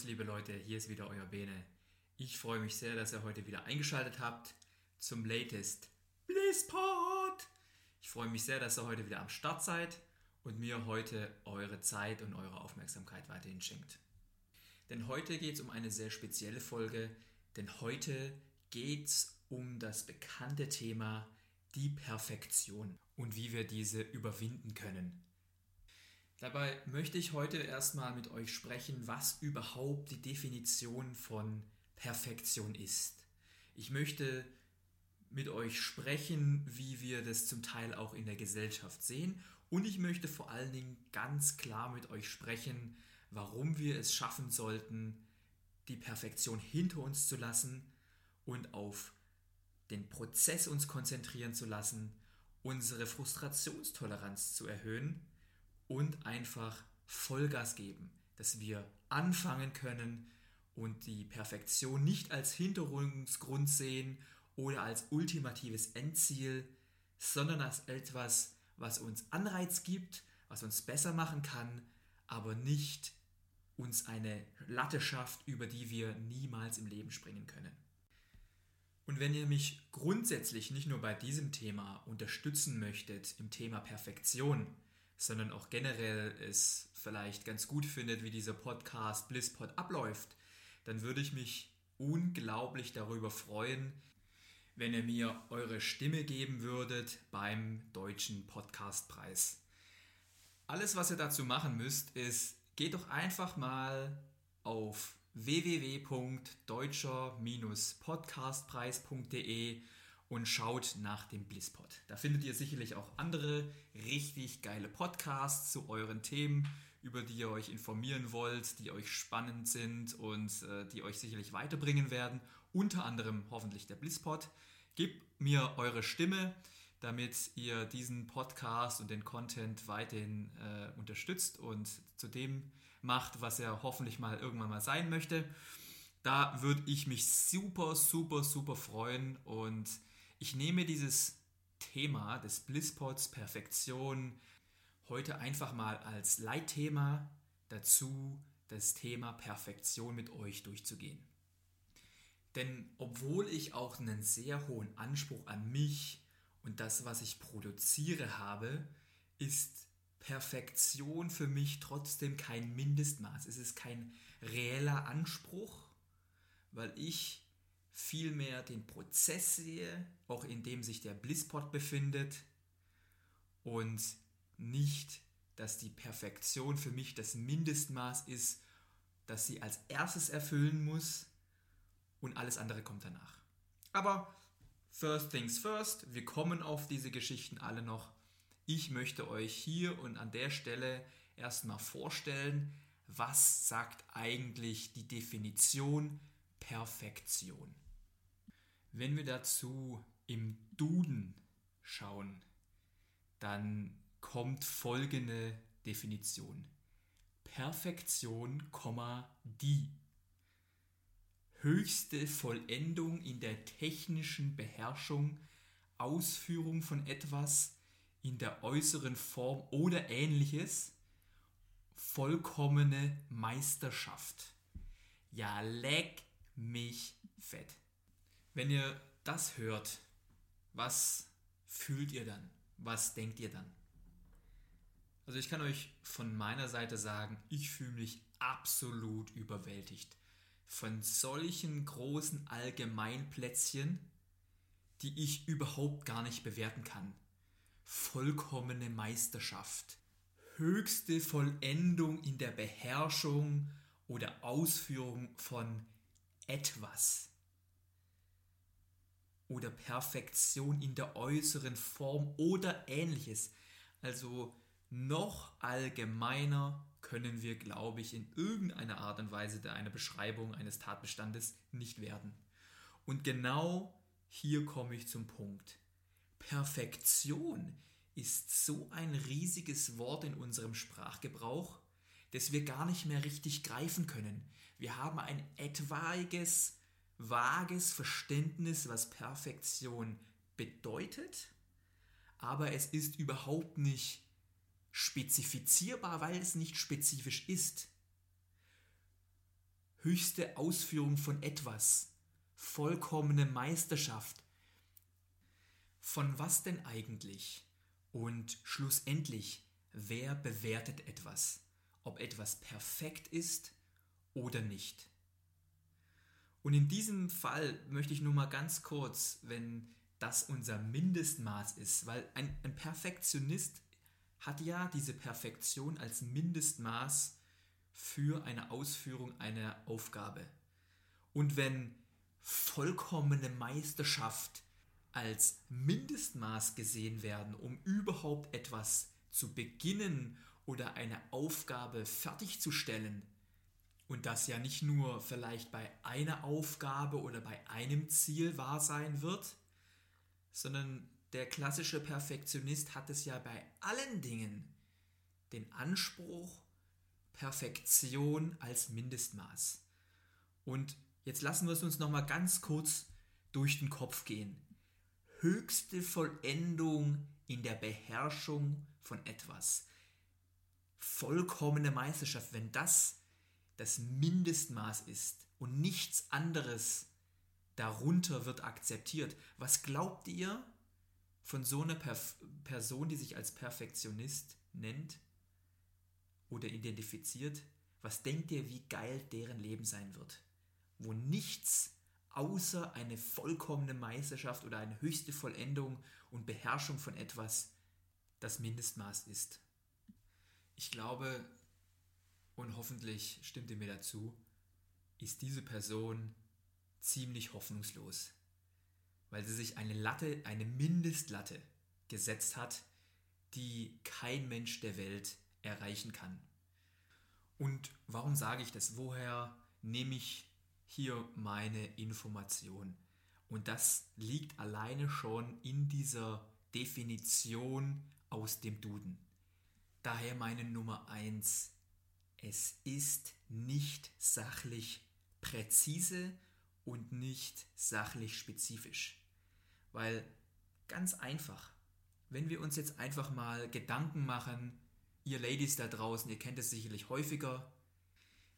Servus liebe Leute, hier ist wieder euer Bene. Ich freue mich sehr, dass ihr heute wieder eingeschaltet habt zum latest Blisspod. Ich freue mich sehr, dass ihr heute wieder am Start seid und mir heute eure Zeit und eure Aufmerksamkeit weiterhin schenkt. Denn heute geht es um eine sehr spezielle Folge, denn heute geht es um das bekannte Thema die Perfektion und wie wir diese überwinden können. Dabei möchte ich heute erstmal mit euch sprechen, was überhaupt die Definition von Perfektion ist. Ich möchte mit euch sprechen, wie wir das zum Teil auch in der Gesellschaft sehen. Und ich möchte vor allen Dingen ganz klar mit euch sprechen, warum wir es schaffen sollten, die Perfektion hinter uns zu lassen und auf den Prozess uns konzentrieren zu lassen, unsere Frustrationstoleranz zu erhöhen und einfach Vollgas geben, dass wir anfangen können und die Perfektion nicht als Hintergrund sehen oder als ultimatives Endziel, sondern als etwas, was uns Anreiz gibt, was uns besser machen kann, aber nicht uns eine Latte schafft, über die wir niemals im Leben springen können. Und wenn ihr mich grundsätzlich nicht nur bei diesem Thema unterstützen möchtet, im Thema Perfektion, sondern auch generell es vielleicht ganz gut findet, wie dieser Podcast Blisspod abläuft, dann würde ich mich unglaublich darüber freuen, wenn ihr mir eure Stimme geben würdet beim Deutschen Podcastpreis. Alles, was ihr dazu machen müsst, ist, geht doch einfach mal auf www.deutscher-podcastpreis.de und schaut nach dem Blisspod. Da findet ihr sicherlich auch andere richtig geile Podcasts zu euren Themen, über die ihr euch informieren wollt, die euch spannend sind und äh, die euch sicherlich weiterbringen werden. Unter anderem hoffentlich der Blisspod. Gebt mir eure Stimme, damit ihr diesen Podcast und den Content weiterhin äh, unterstützt und zu dem macht, was er hoffentlich mal irgendwann mal sein möchte. Da würde ich mich super, super, super freuen und ich nehme dieses Thema des Blisspots Perfektion heute einfach mal als Leitthema dazu, das Thema Perfektion mit euch durchzugehen. Denn obwohl ich auch einen sehr hohen Anspruch an mich und das, was ich produziere habe, ist Perfektion für mich trotzdem kein Mindestmaß. Es ist kein reeller Anspruch, weil ich vielmehr den Prozess sehe, auch in dem sich der Blisspot befindet und nicht, dass die Perfektion für mich das Mindestmaß ist, das sie als erstes erfüllen muss und alles andere kommt danach. Aber first things first, wir kommen auf diese Geschichten alle noch. Ich möchte euch hier und an der Stelle erstmal vorstellen, was sagt eigentlich die Definition Perfektion. Wenn wir dazu im Duden schauen, dann kommt folgende Definition. Perfektion, die höchste Vollendung in der technischen Beherrschung Ausführung von etwas in der äußeren Form oder ähnliches vollkommene Meisterschaft. Ja, leck mich fett. Wenn ihr das hört, was fühlt ihr dann? Was denkt ihr dann? Also ich kann euch von meiner Seite sagen, ich fühle mich absolut überwältigt von solchen großen Allgemeinplätzchen, die ich überhaupt gar nicht bewerten kann. Vollkommene Meisterschaft, höchste Vollendung in der Beherrschung oder Ausführung von etwas oder Perfektion in der äußeren Form oder ähnliches. Also noch allgemeiner können wir, glaube ich, in irgendeiner Art und Weise der eine Beschreibung eines Tatbestandes nicht werden. Und genau hier komme ich zum Punkt. Perfektion ist so ein riesiges Wort in unserem Sprachgebrauch, das wir gar nicht mehr richtig greifen können. Wir haben ein etwaiges, vages Verständnis, was Perfektion bedeutet, aber es ist überhaupt nicht spezifizierbar, weil es nicht spezifisch ist. Höchste Ausführung von etwas, vollkommene Meisterschaft. Von was denn eigentlich? Und schlussendlich, wer bewertet etwas? Ob etwas perfekt ist oder nicht? Und in diesem Fall möchte ich nur mal ganz kurz, wenn das unser Mindestmaß ist, weil ein, ein Perfektionist hat ja diese Perfektion als Mindestmaß für eine Ausführung einer Aufgabe. Und wenn vollkommene Meisterschaft als Mindestmaß gesehen werden, um überhaupt etwas zu beginnen oder eine Aufgabe fertigzustellen, und das ja nicht nur vielleicht bei einer Aufgabe oder bei einem Ziel wahr sein wird, sondern der klassische Perfektionist hat es ja bei allen Dingen den Anspruch, Perfektion als Mindestmaß. Und jetzt lassen wir es uns noch mal ganz kurz durch den Kopf gehen. Höchste Vollendung in der Beherrschung von etwas. Vollkommene Meisterschaft, wenn das das Mindestmaß ist und nichts anderes darunter wird akzeptiert. Was glaubt ihr, von so einer Perf Person, die sich als Perfektionist nennt oder identifiziert, was denkt ihr, wie geil deren Leben sein wird? Wo nichts außer eine vollkommene Meisterschaft oder eine höchste Vollendung und Beherrschung von etwas das Mindestmaß ist. Ich glaube, und hoffentlich stimmt ihr mir dazu, ist diese Person ziemlich hoffnungslos weil sie sich eine Latte, eine Mindestlatte gesetzt hat, die kein Mensch der Welt erreichen kann. Und warum sage ich das? Woher nehme ich hier meine Information? Und das liegt alleine schon in dieser Definition aus dem Duden. Daher meine Nummer 1. Es ist nicht sachlich präzise und nicht sachlich spezifisch. Weil ganz einfach, wenn wir uns jetzt einfach mal Gedanken machen, ihr Ladies da draußen, ihr kennt es sicherlich häufiger,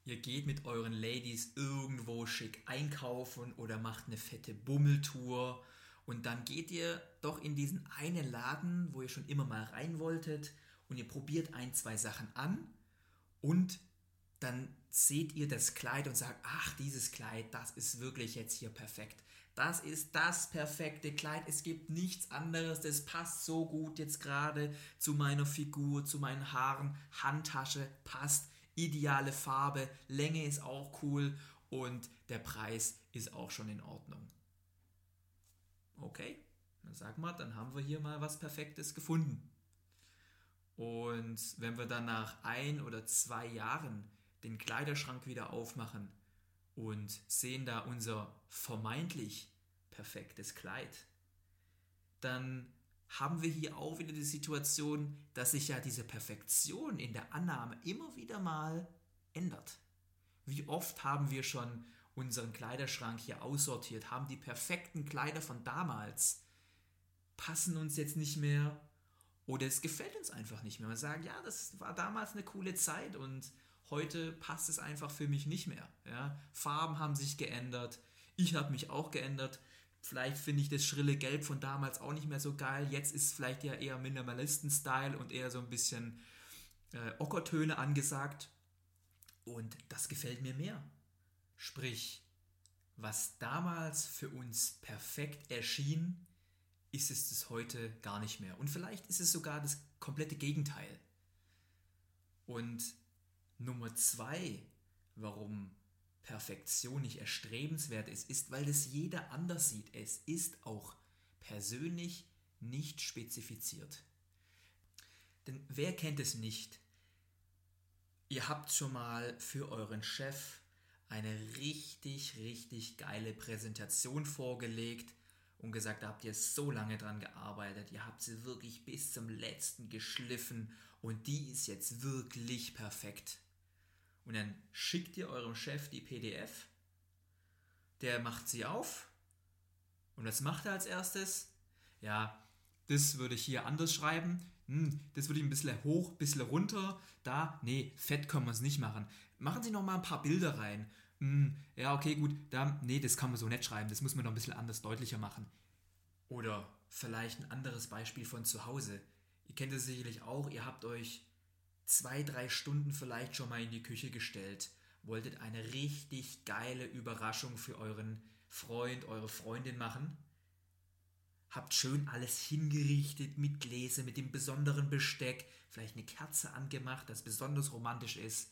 ihr geht mit euren Ladies irgendwo schick einkaufen oder macht eine fette Bummeltour und dann geht ihr doch in diesen einen Laden, wo ihr schon immer mal rein wolltet und ihr probiert ein, zwei Sachen an und dann seht ihr das Kleid und sagt, ach, dieses Kleid, das ist wirklich jetzt hier perfekt. Das ist das perfekte Kleid. Es gibt nichts anderes. Das passt so gut jetzt gerade zu meiner Figur, zu meinen Haaren. Handtasche passt. Ideale Farbe. Länge ist auch cool. Und der Preis ist auch schon in Ordnung. Okay, dann sag mal, dann haben wir hier mal was Perfektes gefunden. Und wenn wir dann nach ein oder zwei Jahren den Kleiderschrank wieder aufmachen und sehen da unser vermeintlich perfektes Kleid, dann haben wir hier auch wieder die Situation, dass sich ja diese Perfektion in der Annahme immer wieder mal ändert. Wie oft haben wir schon unseren Kleiderschrank hier aussortiert, haben die perfekten Kleider von damals passen uns jetzt nicht mehr oder es gefällt uns einfach nicht mehr. Man sagt, ja, das war damals eine coole Zeit und heute passt es einfach für mich nicht mehr. Ja? Farben haben sich geändert, ich habe mich auch geändert. Vielleicht finde ich das schrille Gelb von damals auch nicht mehr so geil. Jetzt ist vielleicht ja eher Minimalisten-Style und eher so ein bisschen äh, Ockertöne angesagt. Und das gefällt mir mehr. Sprich, was damals für uns perfekt erschien, ist es das heute gar nicht mehr. Und vielleicht ist es sogar das komplette Gegenteil. Und Nummer zwei, warum Perfektion nicht erstrebenswert ist, ist, weil das jeder anders sieht. Es ist auch persönlich nicht spezifiziert. Denn wer kennt es nicht? Ihr habt schon mal für euren Chef eine richtig, richtig geile Präsentation vorgelegt und gesagt, da habt ihr so lange dran gearbeitet, ihr habt sie wirklich bis zum letzten geschliffen und die ist jetzt wirklich perfekt. Und dann schickt ihr eurem Chef die PDF, der macht sie auf und was macht er als erstes? Ja, das würde ich hier anders schreiben, hm, das würde ich ein bisschen hoch, ein bisschen runter, da, nee, fett können wir es nicht machen. Machen Sie noch mal ein paar Bilder rein. Hm, ja, okay, gut, da, nee, das kann man so nicht schreiben, das muss man noch ein bisschen anders deutlicher machen. Oder vielleicht ein anderes Beispiel von zu Hause. Ihr kennt es sicherlich auch, ihr habt euch zwei, drei Stunden vielleicht schon mal in die Küche gestellt, wolltet eine richtig geile Überraschung für euren Freund, eure Freundin machen. Habt schön alles hingerichtet mit Gläser, mit dem besonderen Besteck, vielleicht eine Kerze angemacht, das besonders romantisch ist.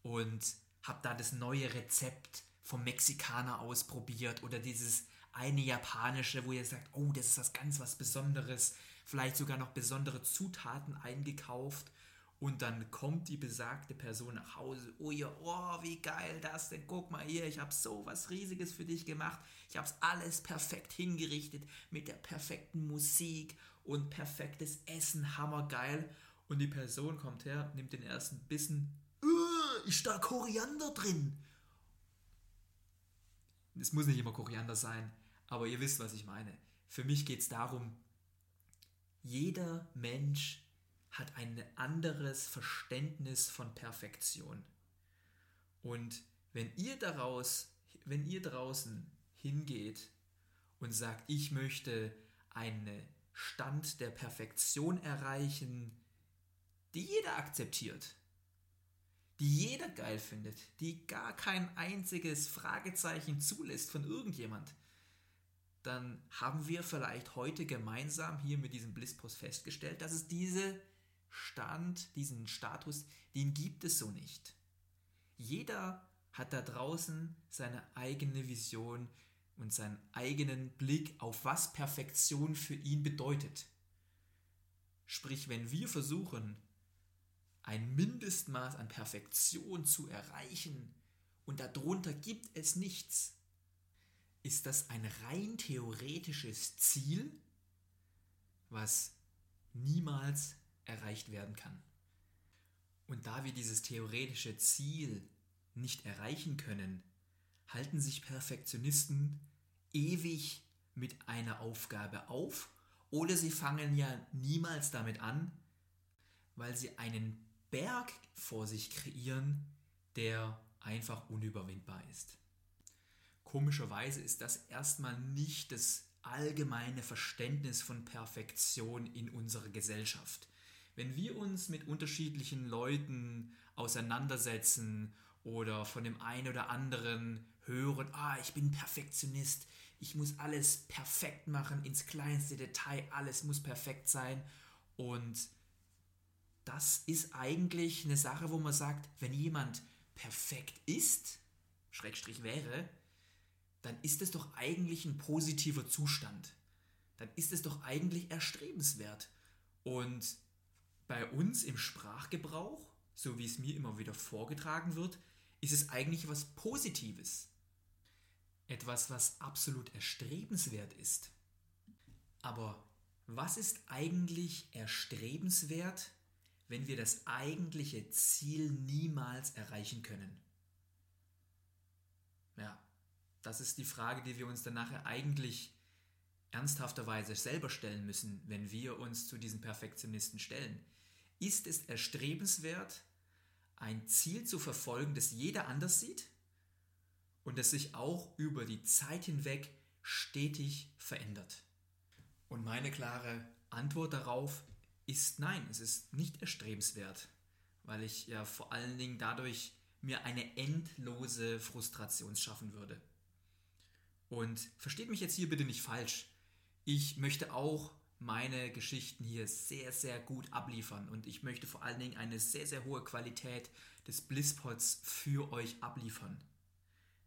Und habt da das neue Rezept vom Mexikaner ausprobiert oder dieses eine japanische, wo ihr sagt, oh, das ist was ganz was Besonderes, vielleicht sogar noch besondere Zutaten eingekauft und dann kommt die besagte Person nach Hause. Oh ja, oh, wie geil das denn. Guck mal hier, ich habe so was Riesiges für dich gemacht. Ich habe es alles perfekt hingerichtet mit der perfekten Musik und perfektes Essen. Hammergeil. Und die Person kommt her, nimmt den ersten Bissen. Ist da Koriander drin? Es muss nicht immer Koriander sein, aber ihr wisst, was ich meine. Für mich geht es darum, jeder Mensch hat ein anderes Verständnis von Perfektion. Und wenn ihr daraus, wenn ihr draußen hingeht und sagt, ich möchte einen Stand der Perfektion erreichen, die jeder akzeptiert, die jeder geil findet, die gar kein einziges Fragezeichen zulässt von irgendjemand, dann haben wir vielleicht heute gemeinsam hier mit diesem Blisspost festgestellt, dass es diese Stand, diesen Status, den gibt es so nicht. Jeder hat da draußen seine eigene Vision und seinen eigenen Blick auf was Perfektion für ihn bedeutet. Sprich, wenn wir versuchen, ein Mindestmaß an Perfektion zu erreichen und darunter gibt es nichts, ist das ein rein theoretisches Ziel, was niemals erreicht werden kann. Und da wir dieses theoretische Ziel nicht erreichen können, halten sich Perfektionisten ewig mit einer Aufgabe auf oder sie fangen ja niemals damit an, weil sie einen Berg vor sich kreieren, der einfach unüberwindbar ist. Komischerweise ist das erstmal nicht das allgemeine Verständnis von Perfektion in unserer Gesellschaft wenn wir uns mit unterschiedlichen Leuten auseinandersetzen oder von dem einen oder anderen hören, ah, ich bin Perfektionist, ich muss alles perfekt machen, ins kleinste Detail, alles muss perfekt sein. Und das ist eigentlich eine Sache, wo man sagt, wenn jemand perfekt ist, Schrägstrich wäre, dann ist es doch eigentlich ein positiver Zustand. Dann ist es doch eigentlich erstrebenswert. Und bei uns im Sprachgebrauch, so wie es mir immer wieder vorgetragen wird, ist es eigentlich was Positives. Etwas, was absolut erstrebenswert ist. Aber was ist eigentlich erstrebenswert, wenn wir das eigentliche Ziel niemals erreichen können? Ja, das ist die Frage, die wir uns dann nachher eigentlich ernsthafterweise selber stellen müssen, wenn wir uns zu diesen Perfektionisten stellen. Ist es erstrebenswert, ein Ziel zu verfolgen, das jeder anders sieht und das sich auch über die Zeit hinweg stetig verändert? Und meine klare Antwort darauf ist nein, es ist nicht erstrebenswert, weil ich ja vor allen Dingen dadurch mir eine endlose Frustration schaffen würde. Und versteht mich jetzt hier bitte nicht falsch. Ich möchte auch meine Geschichten hier sehr, sehr gut abliefern und ich möchte vor allen Dingen eine sehr, sehr hohe Qualität des Blisspots für euch abliefern.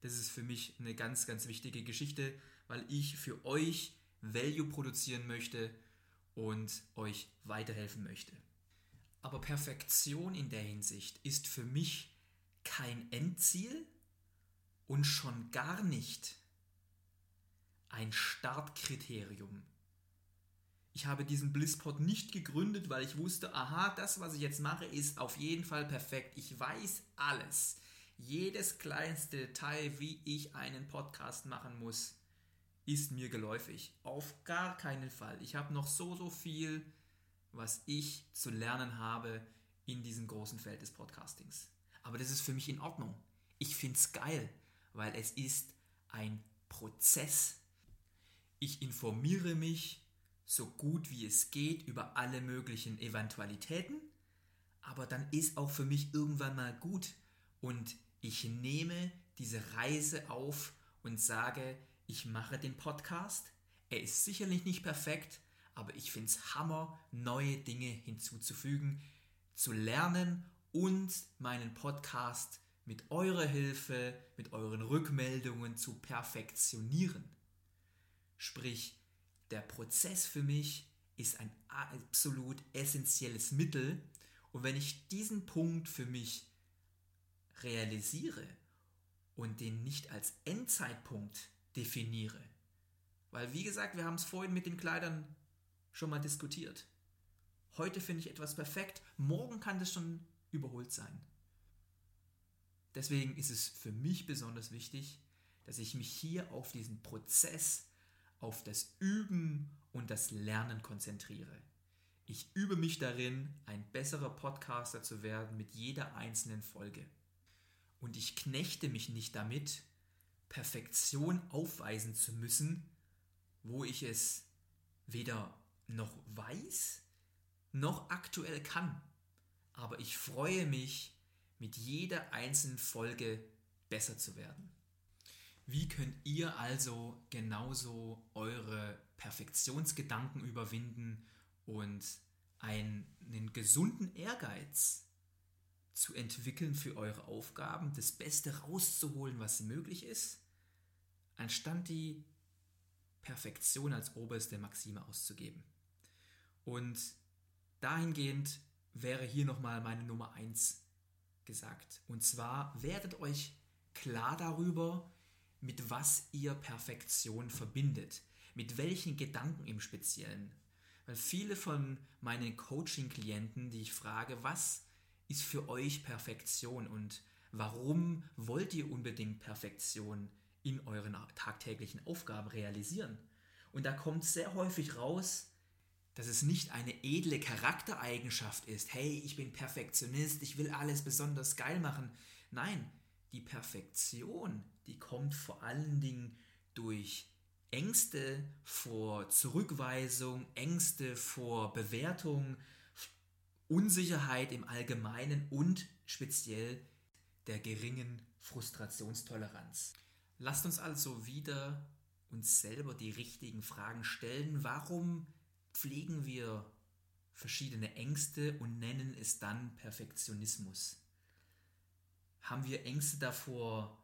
Das ist für mich eine ganz, ganz wichtige Geschichte, weil ich für euch Value produzieren möchte und euch weiterhelfen möchte. Aber Perfektion in der Hinsicht ist für mich kein Endziel und schon gar nicht ein Startkriterium. Ich habe diesen Blisspot nicht gegründet, weil ich wusste, aha, das, was ich jetzt mache, ist auf jeden Fall perfekt. Ich weiß alles. Jedes kleinste Detail, wie ich einen Podcast machen muss, ist mir geläufig. Auf gar keinen Fall. Ich habe noch so, so viel, was ich zu lernen habe in diesem großen Feld des Podcastings. Aber das ist für mich in Ordnung. Ich finde es geil, weil es ist ein Prozess. Ich informiere mich so gut wie es geht über alle möglichen Eventualitäten, aber dann ist auch für mich irgendwann mal gut und ich nehme diese Reise auf und sage, ich mache den Podcast. Er ist sicherlich nicht perfekt, aber ich finde es Hammer, neue Dinge hinzuzufügen, zu lernen und meinen Podcast mit eurer Hilfe, mit euren Rückmeldungen zu perfektionieren. Sprich, der Prozess für mich ist ein absolut essentielles Mittel und wenn ich diesen Punkt für mich realisiere und den nicht als Endzeitpunkt definiere, weil wie gesagt, wir haben es vorhin mit den Kleidern schon mal diskutiert. Heute finde ich etwas perfekt, morgen kann das schon überholt sein. Deswegen ist es für mich besonders wichtig, dass ich mich hier auf diesen Prozess, auf das Üben und das Lernen konzentriere. Ich übe mich darin, ein besserer Podcaster zu werden mit jeder einzelnen Folge. Und ich knechte mich nicht damit, Perfektion aufweisen zu müssen, wo ich es weder noch weiß, noch aktuell kann aber ich freue mich, mit jeder einzelnen Folge besser zu werden. Wie könnt ihr also genauso eure Perfektionsgedanken überwinden und einen gesunden Ehrgeiz zu entwickeln für eure Aufgaben, das Beste rauszuholen, was möglich ist, anstatt die Perfektion als oberste Maxime auszugeben. Und dahingehend wäre hier nochmal meine Nummer 1 gesagt. Und zwar werdet euch klar darüber, mit was ihr Perfektion verbindet. Mit welchen Gedanken im Speziellen. Weil viele von meinen Coaching-Klienten, die ich frage, was ist für euch Perfektion und warum wollt ihr unbedingt Perfektion in euren tagtäglichen Aufgaben realisieren? Und da kommt sehr häufig raus, dass es nicht eine edle Charaktereigenschaft ist, hey, ich bin Perfektionist, ich will alles besonders geil machen. Nein, die Perfektion, die kommt vor allen Dingen durch Ängste vor Zurückweisung, Ängste vor Bewertung, Unsicherheit im Allgemeinen und speziell der geringen Frustrationstoleranz. Lasst uns also wieder uns selber die richtigen Fragen stellen. Warum pflegen wir verschiedene Ängste und nennen es dann Perfektionismus. Haben wir Ängste davor,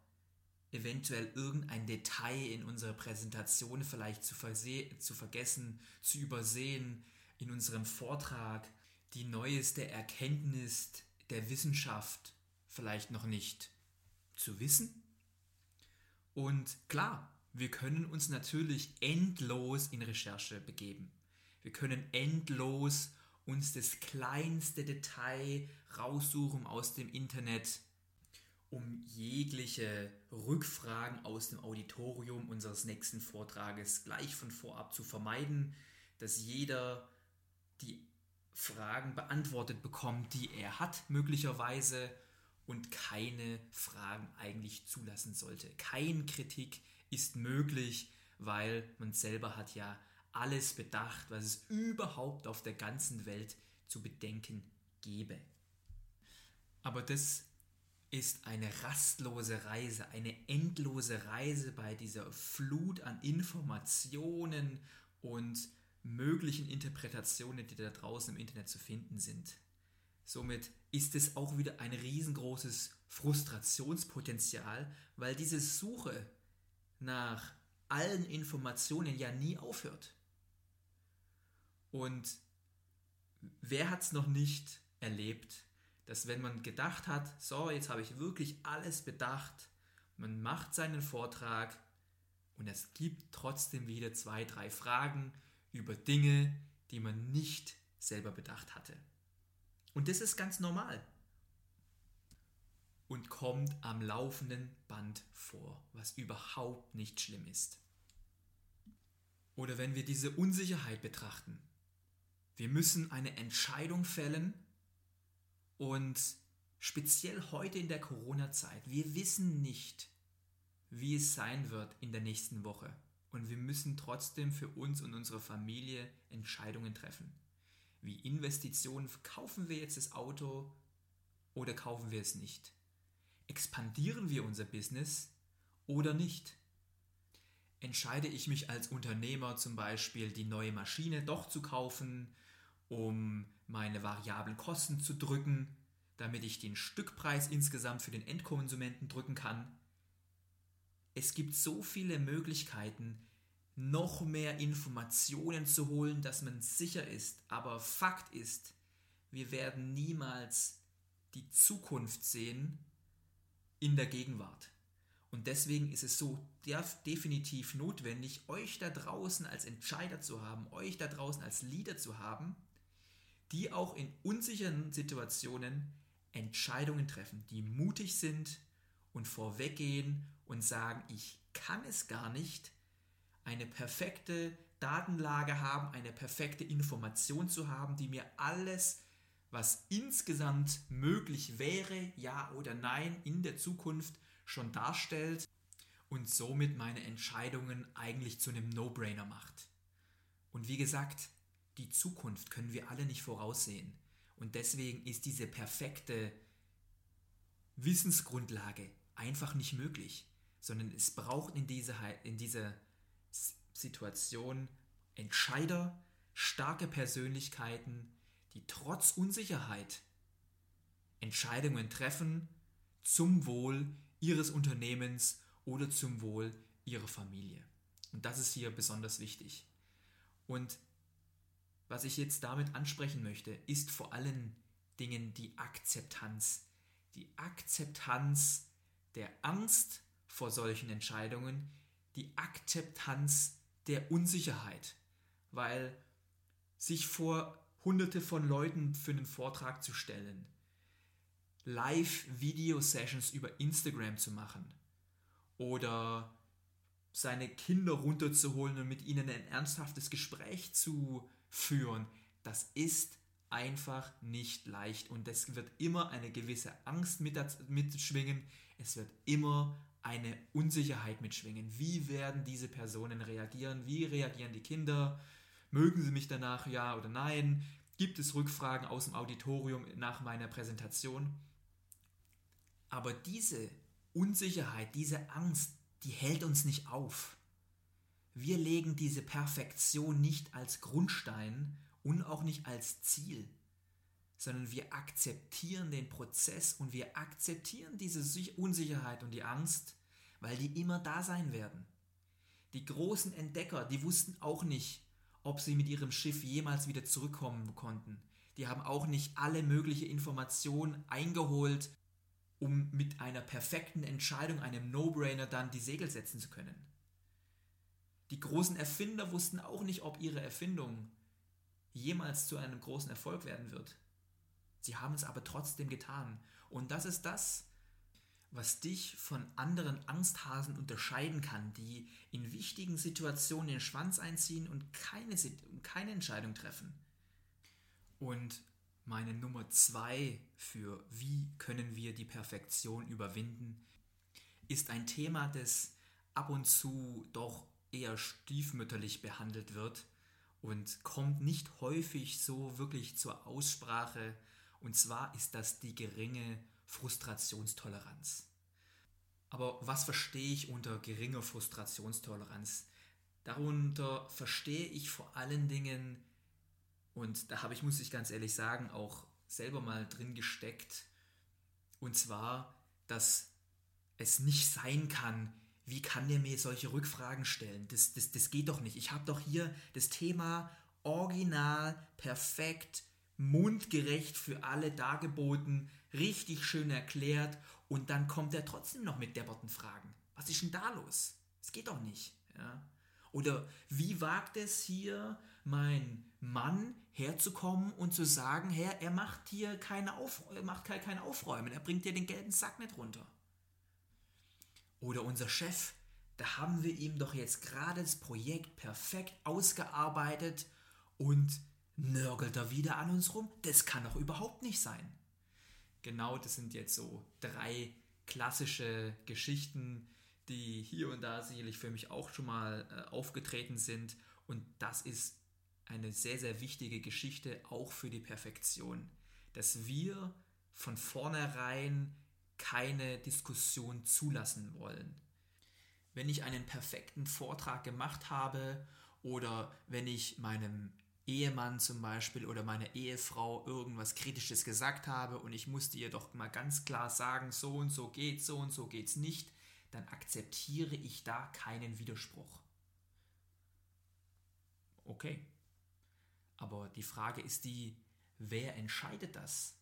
eventuell irgendein Detail in unserer Präsentation vielleicht zu, zu vergessen, zu übersehen, in unserem Vortrag die neueste Erkenntnis der Wissenschaft vielleicht noch nicht zu wissen? Und klar, wir können uns natürlich endlos in Recherche begeben. Wir können endlos uns das kleinste Detail raussuchen aus dem Internet um jegliche Rückfragen aus dem Auditorium unseres nächsten Vortrages gleich von vorab zu vermeiden, dass jeder die Fragen beantwortet bekommt, die er hat möglicherweise und keine Fragen eigentlich zulassen sollte. Kein Kritik ist möglich, weil man selber hat ja alles bedacht, was es überhaupt auf der ganzen Welt zu bedenken gäbe. Aber das ist eine rastlose Reise, eine endlose Reise bei dieser Flut an Informationen und möglichen Interpretationen, die da draußen im Internet zu finden sind. Somit ist es auch wieder ein riesengroßes Frustrationspotenzial, weil diese Suche nach allen Informationen ja nie aufhört. Und wer hat es noch nicht erlebt, dass wenn man gedacht hat, so, jetzt habe ich wirklich alles bedacht, man macht seinen Vortrag und es gibt trotzdem wieder zwei, drei Fragen über Dinge, die man nicht selber bedacht hatte. Und das ist ganz normal und kommt am laufenden Band vor, was überhaupt nicht schlimm ist. Oder wenn wir diese Unsicherheit betrachten. Wir müssen eine Entscheidung fällen und speziell heute in der Corona-Zeit, wir wissen nicht, wie es sein wird in der nächsten Woche. Und wir müssen trotzdem für uns und unsere Familie Entscheidungen treffen. Wie Investitionen, kaufen wir jetzt das Auto oder kaufen wir es nicht? Expandieren wir unser Business oder nicht? Entscheide ich mich als Unternehmer zum Beispiel, die neue Maschine doch zu kaufen, um meine variablen Kosten zu drücken, damit ich den Stückpreis insgesamt für den Endkonsumenten drücken kann? Es gibt so viele Möglichkeiten, noch mehr Informationen zu holen, dass man sicher ist. Aber Fakt ist, wir werden niemals die Zukunft sehen in der Gegenwart. Und deswegen ist es so definitiv notwendig, euch da draußen als Entscheider zu haben, euch da draußen als Leader zu haben, die auch in unsicheren Situationen Entscheidungen treffen, die mutig sind und vorweggehen und sagen, ich kann es gar nicht, eine perfekte Datenlage haben, eine perfekte Information zu haben, die mir alles, was insgesamt möglich wäre, ja oder nein, in der Zukunft schon darstellt und somit meine Entscheidungen eigentlich zu einem No-Brainer macht. Und wie gesagt, die Zukunft können wir alle nicht voraussehen. Und deswegen ist diese perfekte Wissensgrundlage einfach nicht möglich, sondern es braucht in dieser, in dieser Situation Entscheider, starke Persönlichkeiten, die trotz Unsicherheit Entscheidungen treffen zum Wohl ihres Unternehmens oder zum Wohl ihrer Familie. Und das ist hier besonders wichtig. Und was ich jetzt damit ansprechen möchte, ist vor allen Dingen die Akzeptanz. Die Akzeptanz der Angst vor solchen Entscheidungen, die Akzeptanz der Unsicherheit, weil sich vor hunderte von Leuten für einen Vortrag zu stellen, Live-Video-Sessions über Instagram zu machen oder seine Kinder runterzuholen und mit ihnen ein ernsthaftes Gespräch zu führen, das ist einfach nicht leicht. Und es wird immer eine gewisse Angst mitschwingen, es wird immer eine Unsicherheit mitschwingen. Wie werden diese Personen reagieren? Wie reagieren die Kinder? Mögen sie mich danach, ja oder nein? Gibt es Rückfragen aus dem Auditorium nach meiner Präsentation? Aber diese Unsicherheit, diese Angst, die hält uns nicht auf. Wir legen diese Perfektion nicht als Grundstein und auch nicht als Ziel, sondern wir akzeptieren den Prozess und wir akzeptieren diese Unsicherheit und die Angst weil die immer da sein werden. Die großen Entdecker, die wussten auch nicht, ob sie mit ihrem Schiff jemals wieder zurückkommen konnten. Die haben auch nicht alle mögliche Informationen eingeholt, um mit einer perfekten Entscheidung, einem No-Brainer dann die Segel setzen zu können. Die großen Erfinder wussten auch nicht, ob ihre Erfindung jemals zu einem großen Erfolg werden wird. Sie haben es aber trotzdem getan. Und das ist das, was dich von anderen Angsthasen unterscheiden kann, die in wichtigen Situationen den Schwanz einziehen und keine, keine Entscheidung treffen. Und meine Nummer zwei für wie können wir die Perfektion überwinden, ist ein Thema, das ab und zu doch eher stiefmütterlich behandelt wird und kommt nicht häufig so wirklich zur Aussprache. Und zwar ist das die geringe Frustrationstoleranz. Aber was verstehe ich unter geringer Frustrationstoleranz? Darunter verstehe ich vor allen Dingen, und da habe ich, muss ich ganz ehrlich sagen, auch selber mal drin gesteckt, und zwar, dass es nicht sein kann, wie kann der mir solche Rückfragen stellen? Das, das, das geht doch nicht. Ich habe doch hier das Thema original, perfekt, mundgerecht für alle dargeboten, richtig schön erklärt und dann kommt er trotzdem noch mit depperten Fragen. Was ist denn da los? Es geht doch nicht. Ja? Oder wie wagt es hier mein Mann herzukommen und zu sagen, Herr, er macht hier keine, Auf er macht kein Aufräumen, er bringt dir den gelben Sack nicht runter. Oder unser Chef, da haben wir ihm doch jetzt gerade das Projekt perfekt ausgearbeitet und nörgelt er wieder an uns rum? Das kann doch überhaupt nicht sein. Genau, das sind jetzt so drei klassische Geschichten, die hier und da sicherlich für mich auch schon mal äh, aufgetreten sind. Und das ist eine sehr, sehr wichtige Geschichte auch für die Perfektion. Dass wir von vornherein keine Diskussion zulassen wollen. Wenn ich einen perfekten Vortrag gemacht habe oder wenn ich meinem Ehemann zum Beispiel oder meiner Ehefrau irgendwas Kritisches gesagt habe und ich musste ihr doch mal ganz klar sagen, so und so geht's, so und so geht's nicht, dann akzeptiere ich da keinen Widerspruch. Okay. Aber die Frage ist die, wer entscheidet das?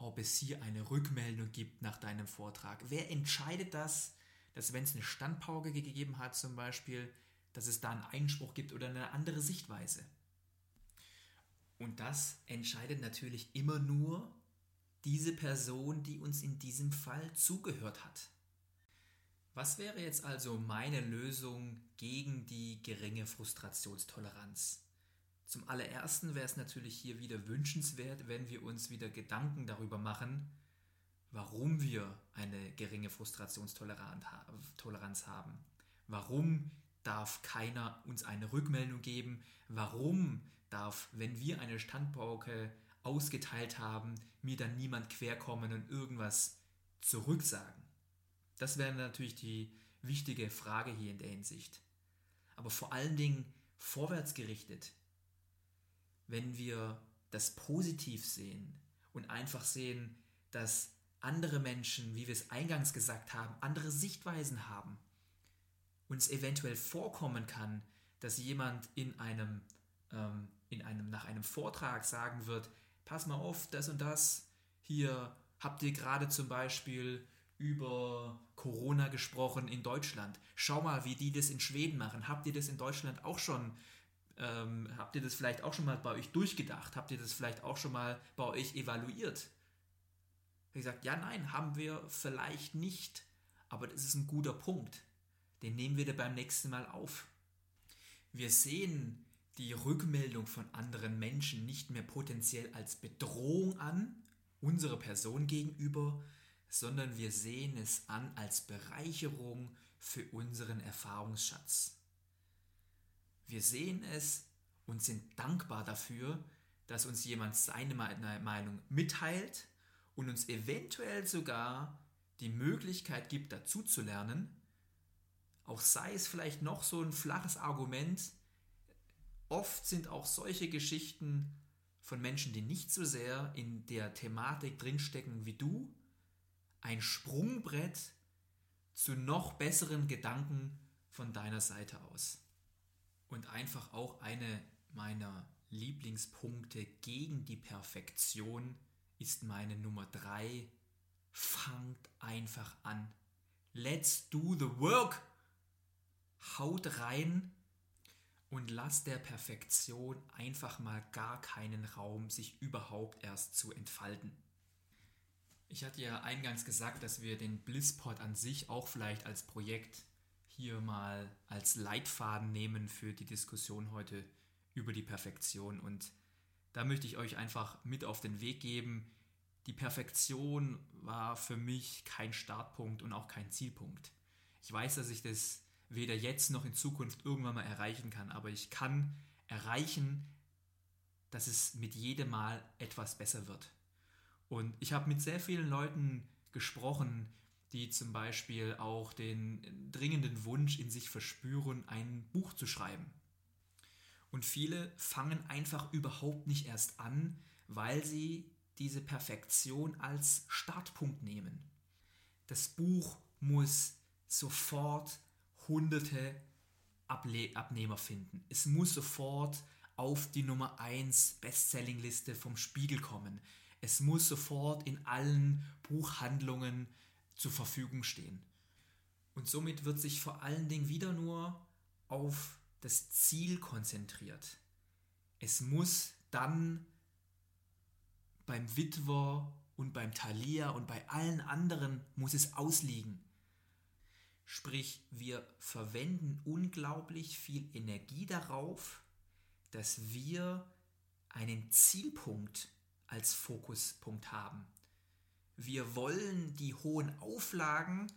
ob es hier eine Rückmeldung gibt nach deinem Vortrag. Wer entscheidet das, dass wenn es eine Standpauke gegeben hat zum Beispiel, dass es da einen Einspruch gibt oder eine andere Sichtweise? Und das entscheidet natürlich immer nur diese Person, die uns in diesem Fall zugehört hat. Was wäre jetzt also meine Lösung gegen die geringe Frustrationstoleranz? Zum allerersten wäre es natürlich hier wieder wünschenswert, wenn wir uns wieder Gedanken darüber machen, warum wir eine geringe Frustrationstoleranz haben. Warum darf keiner uns eine Rückmeldung geben? Warum darf, wenn wir eine Standpauke ausgeteilt haben, mir dann niemand querkommen und irgendwas zurücksagen? Das wäre natürlich die wichtige Frage hier in der Hinsicht. Aber vor allen Dingen vorwärts gerichtet wenn wir das positiv sehen und einfach sehen, dass andere Menschen, wie wir es eingangs gesagt haben, andere Sichtweisen haben, uns eventuell vorkommen kann, dass jemand in einem, ähm, in einem, nach einem Vortrag sagen wird, pass mal auf, das und das, hier habt ihr gerade zum Beispiel über Corona gesprochen in Deutschland. Schau mal, wie die das in Schweden machen. Habt ihr das in Deutschland auch schon ähm, habt ihr das vielleicht auch schon mal bei euch durchgedacht? Habt ihr das vielleicht auch schon mal bei euch evaluiert? Ich gesagt, ja, nein, haben wir vielleicht nicht, aber das ist ein guter Punkt. Den nehmen wir da beim nächsten Mal auf. Wir sehen die Rückmeldung von anderen Menschen nicht mehr potenziell als Bedrohung an, unsere Person gegenüber, sondern wir sehen es an als Bereicherung für unseren Erfahrungsschatz. Wir sehen es und sind dankbar dafür, dass uns jemand seine Meinung mitteilt und uns eventuell sogar die Möglichkeit gibt, dazu zu lernen. Auch sei es vielleicht noch so ein flaches Argument. Oft sind auch solche Geschichten von Menschen, die nicht so sehr in der Thematik drinstecken wie du, ein Sprungbrett zu noch besseren Gedanken von deiner Seite aus. Und einfach auch eine meiner Lieblingspunkte gegen die Perfektion ist meine Nummer 3. Fangt einfach an. Let's do the work. Haut rein und lasst der Perfektion einfach mal gar keinen Raum, sich überhaupt erst zu entfalten. Ich hatte ja eingangs gesagt, dass wir den Blisspot an sich auch vielleicht als Projekt hier mal als Leitfaden nehmen für die Diskussion heute über die Perfektion. Und da möchte ich euch einfach mit auf den Weg geben. Die Perfektion war für mich kein Startpunkt und auch kein Zielpunkt. Ich weiß, dass ich das weder jetzt noch in Zukunft irgendwann mal erreichen kann, aber ich kann erreichen, dass es mit jedem Mal etwas besser wird. Und ich habe mit sehr vielen Leuten gesprochen, die zum Beispiel auch den dringenden Wunsch in sich verspüren, ein Buch zu schreiben. Und viele fangen einfach überhaupt nicht erst an, weil sie diese Perfektion als Startpunkt nehmen. Das Buch muss sofort hunderte Able Abnehmer finden. Es muss sofort auf die Nummer 1 Bestsellingliste vom Spiegel kommen. Es muss sofort in allen Buchhandlungen zur Verfügung stehen. Und somit wird sich vor allen Dingen wieder nur auf das Ziel konzentriert. Es muss dann beim Witwer und beim Thalia und bei allen anderen muss es ausliegen. Sprich, wir verwenden unglaublich viel Energie darauf, dass wir einen Zielpunkt als Fokuspunkt haben. Wir wollen die hohen Auflagen,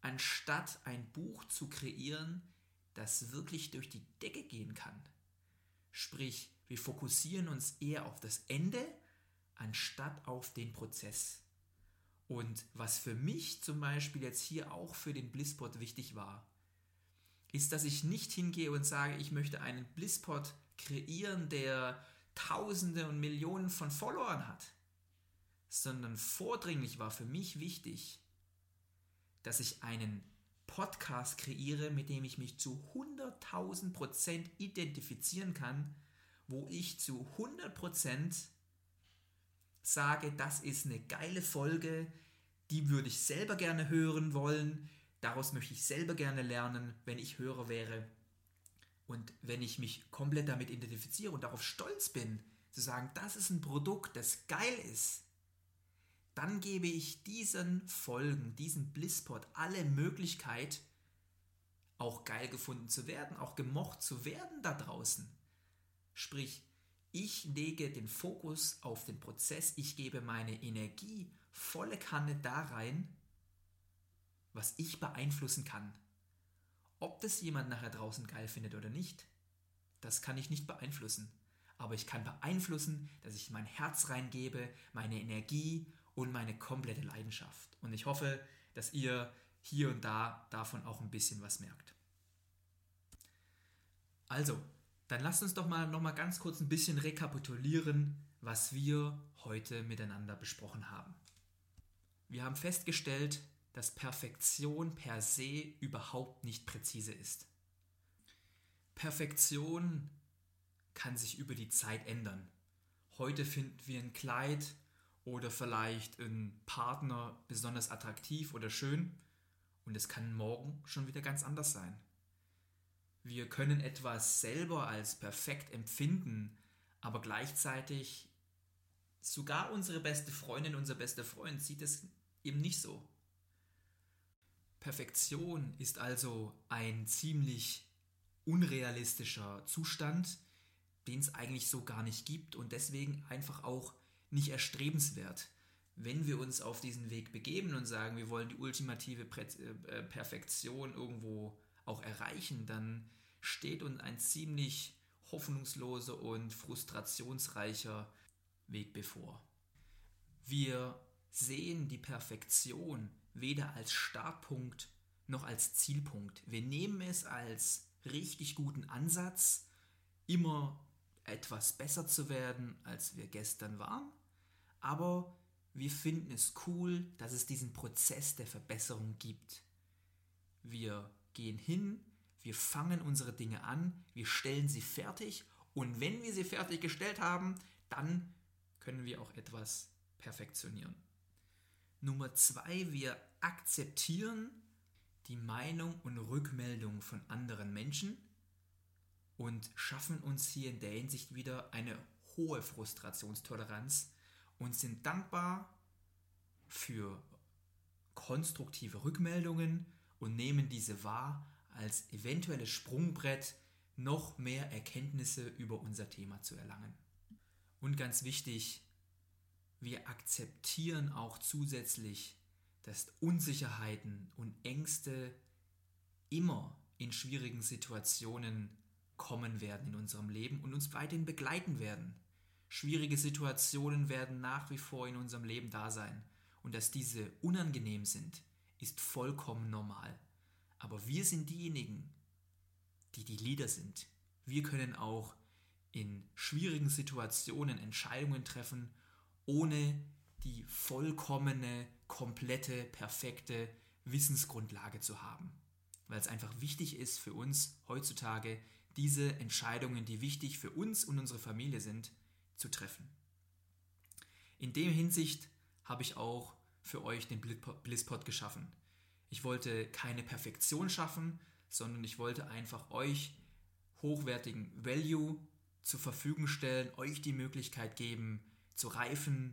anstatt ein Buch zu kreieren, das wirklich durch die Decke gehen kann. Sprich, wir fokussieren uns eher auf das Ende, anstatt auf den Prozess. Und was für mich zum Beispiel jetzt hier auch für den Blisspot wichtig war, ist, dass ich nicht hingehe und sage, ich möchte einen Blisspot kreieren, der Tausende und Millionen von Followern hat, sondern vordringlich war für mich wichtig, dass ich einen Podcast kreiere, mit dem ich mich zu 100.000 Prozent identifizieren kann, wo ich zu 100 Prozent sage, das ist eine geile Folge, die würde ich selber gerne hören wollen, daraus möchte ich selber gerne lernen, wenn ich Hörer wäre. Und wenn ich mich komplett damit identifiziere und darauf stolz bin, zu sagen, das ist ein Produkt, das geil ist, dann gebe ich diesen Folgen, diesem Blisspot alle Möglichkeit, auch geil gefunden zu werden, auch gemocht zu werden da draußen. Sprich, ich lege den Fokus auf den Prozess, ich gebe meine Energie volle Kanne da rein, was ich beeinflussen kann. Ob das jemand nachher draußen geil findet oder nicht, das kann ich nicht beeinflussen. Aber ich kann beeinflussen, dass ich mein Herz reingebe, meine Energie und meine komplette Leidenschaft. Und ich hoffe, dass ihr hier und da davon auch ein bisschen was merkt. Also, dann lasst uns doch mal noch mal ganz kurz ein bisschen rekapitulieren, was wir heute miteinander besprochen haben. Wir haben festgestellt, dass Perfektion per se überhaupt nicht präzise ist. Perfektion kann sich über die Zeit ändern. Heute finden wir ein Kleid oder vielleicht einen Partner besonders attraktiv oder schön und es kann morgen schon wieder ganz anders sein. Wir können etwas selber als perfekt empfinden, aber gleichzeitig sogar unsere beste Freundin, unser bester Freund sieht es eben nicht so. Perfektion ist also ein ziemlich unrealistischer Zustand, den es eigentlich so gar nicht gibt und deswegen einfach auch nicht erstrebenswert. Wenn wir uns auf diesen Weg begeben und sagen, wir wollen die ultimative äh, Perfektion irgendwo auch erreichen, dann steht uns ein ziemlich hoffnungsloser und frustrationsreicher Weg bevor. Wir sehen die Perfektion weder als Startpunkt noch als Zielpunkt. Wir nehmen es als richtig guten Ansatz, immer etwas besser zu werden, als wir gestern waren, aber wir finden es cool, dass es diesen Prozess der Verbesserung gibt. Wir gehen hin, wir fangen unsere Dinge an, wir stellen sie fertig und wenn wir sie fertiggestellt haben, dann können wir auch etwas perfektionieren. Nummer zwei, wir akzeptieren die Meinung und Rückmeldung von anderen Menschen und schaffen uns hier in der Hinsicht wieder eine hohe Frustrationstoleranz und sind dankbar für konstruktive Rückmeldungen und nehmen diese wahr als eventuelles Sprungbrett, noch mehr Erkenntnisse über unser Thema zu erlangen. Und ganz wichtig, wir akzeptieren auch zusätzlich, dass Unsicherheiten und Ängste immer in schwierigen Situationen kommen werden in unserem Leben und uns weiterhin begleiten werden. Schwierige Situationen werden nach wie vor in unserem Leben da sein. Und dass diese unangenehm sind, ist vollkommen normal. Aber wir sind diejenigen, die die Leader sind. Wir können auch in schwierigen Situationen Entscheidungen treffen, ohne die vollkommene, komplette, perfekte Wissensgrundlage zu haben. Weil es einfach wichtig ist für uns heutzutage, diese Entscheidungen, die wichtig für uns und unsere Familie sind, zu treffen. In dem Hinsicht habe ich auch für euch den Blisspot geschaffen. Ich wollte keine Perfektion schaffen, sondern ich wollte einfach euch hochwertigen Value zur Verfügung stellen, euch die Möglichkeit geben, zu reifen,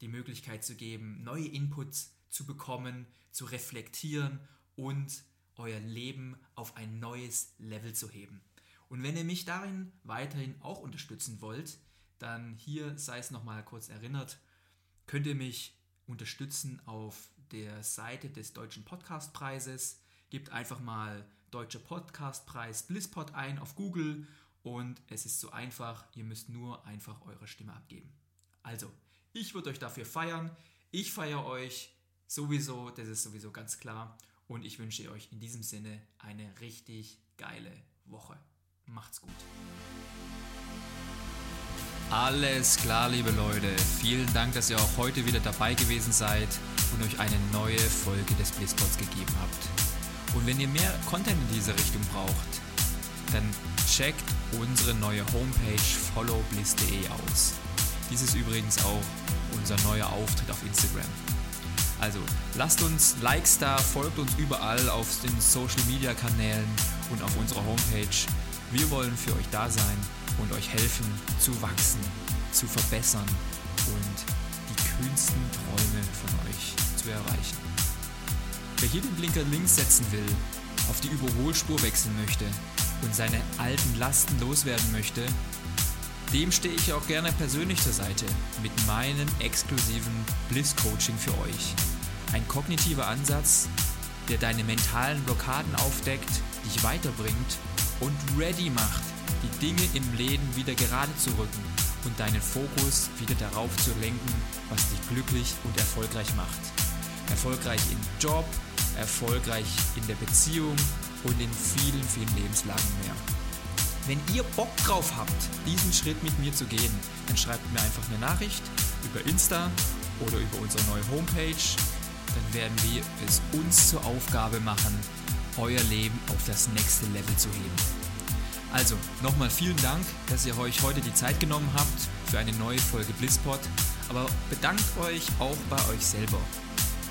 die Möglichkeit zu geben, neue Inputs zu bekommen, zu reflektieren und euer Leben auf ein neues Level zu heben. Und wenn ihr mich darin weiterhin auch unterstützen wollt, dann hier sei es nochmal kurz erinnert, könnt ihr mich unterstützen auf der Seite des Deutschen Podcastpreises. Gebt einfach mal Deutscher Podcastpreis Blisspot ein auf Google und es ist so einfach, ihr müsst nur einfach eure Stimme abgeben. Also, ich würde euch dafür feiern. Ich feiere euch sowieso, das ist sowieso ganz klar. Und ich wünsche euch in diesem Sinne eine richtig geile Woche. Macht's gut. Alles klar, liebe Leute. Vielen Dank, dass ihr auch heute wieder dabei gewesen seid und euch eine neue Folge des Blizzpods gegeben habt. Und wenn ihr mehr Content in diese Richtung braucht, dann checkt unsere neue Homepage followbliss.de aus. Dies ist übrigens auch unser neuer Auftritt auf Instagram. Also lasst uns Likes da, folgt uns überall auf den Social Media Kanälen und auf unserer Homepage. Wir wollen für euch da sein und euch helfen zu wachsen, zu verbessern und die kühnsten Träume von euch zu erreichen. Wer hier den Blinker links setzen will, auf die Überholspur wechseln möchte und seine alten Lasten loswerden möchte, dem stehe ich auch gerne persönlich zur Seite mit meinem exklusiven Bliss Coaching für euch. Ein kognitiver Ansatz, der deine mentalen Blockaden aufdeckt, dich weiterbringt und ready macht die Dinge im Leben wieder gerade zu rücken und deinen Fokus wieder darauf zu lenken, was dich glücklich und erfolgreich macht. Erfolgreich im Job, erfolgreich in der Beziehung und in vielen, vielen Lebenslagen mehr. Wenn ihr Bock drauf habt, diesen Schritt mit mir zu gehen, dann schreibt mir einfach eine Nachricht über Insta oder über unsere neue Homepage. Dann werden wir es uns zur Aufgabe machen, euer Leben auf das nächste Level zu heben. Also, nochmal vielen Dank, dass ihr euch heute die Zeit genommen habt für eine neue Folge Blisspot. Aber bedankt euch auch bei euch selber,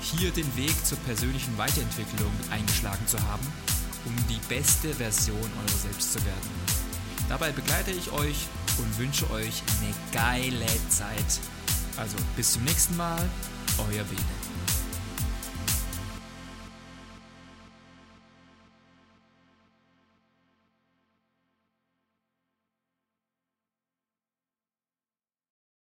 hier den Weg zur persönlichen Weiterentwicklung eingeschlagen zu haben, um die beste Version eurer selbst zu werden. Dabei begleite ich euch und wünsche euch eine geile Zeit. Also bis zum nächsten Mal, euer Bene.